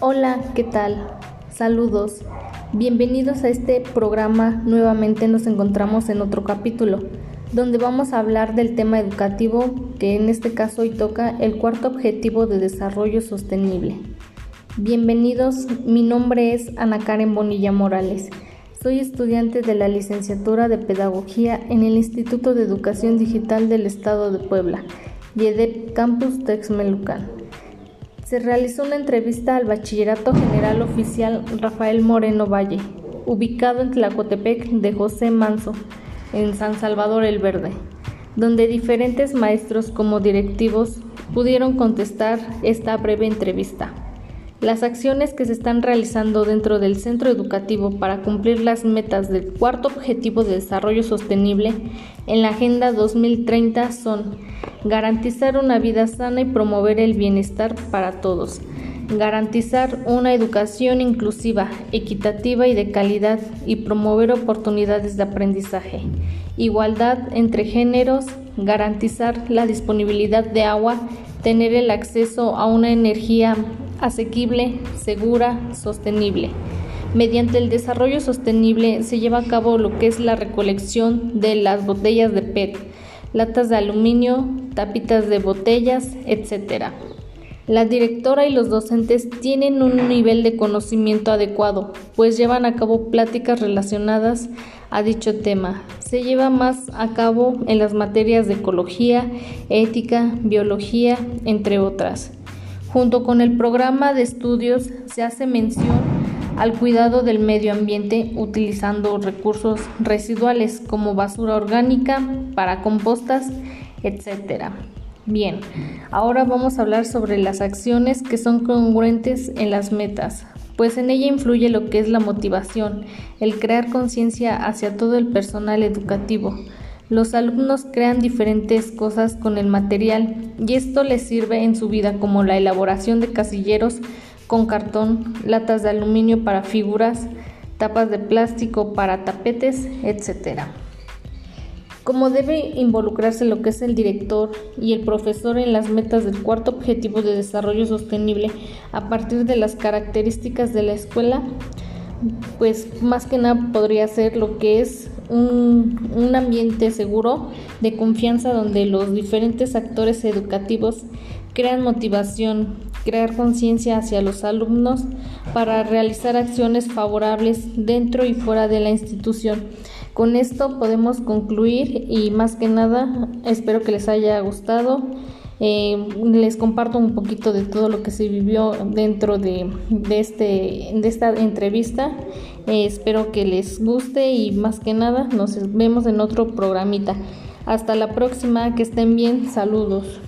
Hola, ¿qué tal? Saludos. Bienvenidos a este programa. Nuevamente nos encontramos en otro capítulo, donde vamos a hablar del tema educativo, que en este caso hoy toca el cuarto objetivo de desarrollo sostenible. Bienvenidos, mi nombre es Ana Karen Bonilla Morales. Soy estudiante de la licenciatura de Pedagogía en el Instituto de Educación Digital del Estado de Puebla, YEDEP Campus Texmelucan se realizó una entrevista al Bachillerato General Oficial Rafael Moreno Valle, ubicado en Tlacotepec de José Manso, en San Salvador el Verde, donde diferentes maestros como directivos pudieron contestar esta breve entrevista. Las acciones que se están realizando dentro del centro educativo para cumplir las metas del cuarto objetivo de desarrollo sostenible en la Agenda 2030 son garantizar una vida sana y promover el bienestar para todos, garantizar una educación inclusiva, equitativa y de calidad y promover oportunidades de aprendizaje, igualdad entre géneros, garantizar la disponibilidad de agua, tener el acceso a una energía asequible, segura, sostenible. Mediante el desarrollo sostenible se lleva a cabo lo que es la recolección de las botellas de PET, latas de aluminio, tapitas de botellas, etc. La directora y los docentes tienen un nivel de conocimiento adecuado, pues llevan a cabo pláticas relacionadas a dicho tema. Se lleva más a cabo en las materias de ecología, ética, biología, entre otras. Junto con el programa de estudios se hace mención al cuidado del medio ambiente utilizando recursos residuales como basura orgánica para compostas, etc. Bien, ahora vamos a hablar sobre las acciones que son congruentes en las metas, pues en ella influye lo que es la motivación, el crear conciencia hacia todo el personal educativo, los alumnos crean diferentes cosas con el material y esto les sirve en su vida como la elaboración de casilleros con cartón, latas de aluminio para figuras, tapas de plástico para tapetes, etc. Como debe involucrarse lo que es el director y el profesor en las metas del cuarto objetivo de desarrollo sostenible a partir de las características de la escuela, pues más que nada podría ser lo que es un, un, ambiente seguro de confianza donde los diferentes actores educativos crean motivación, crear conciencia hacia los alumnos para realizar acciones favorables dentro y fuera de la institución. Con esto podemos concluir y más que nada espero que les haya gustado. Eh, les comparto un poquito de todo lo que se vivió dentro de, este, de esta entrevista. Eh, espero que les guste y más que nada nos vemos en otro programita. Hasta la próxima, que estén bien, saludos.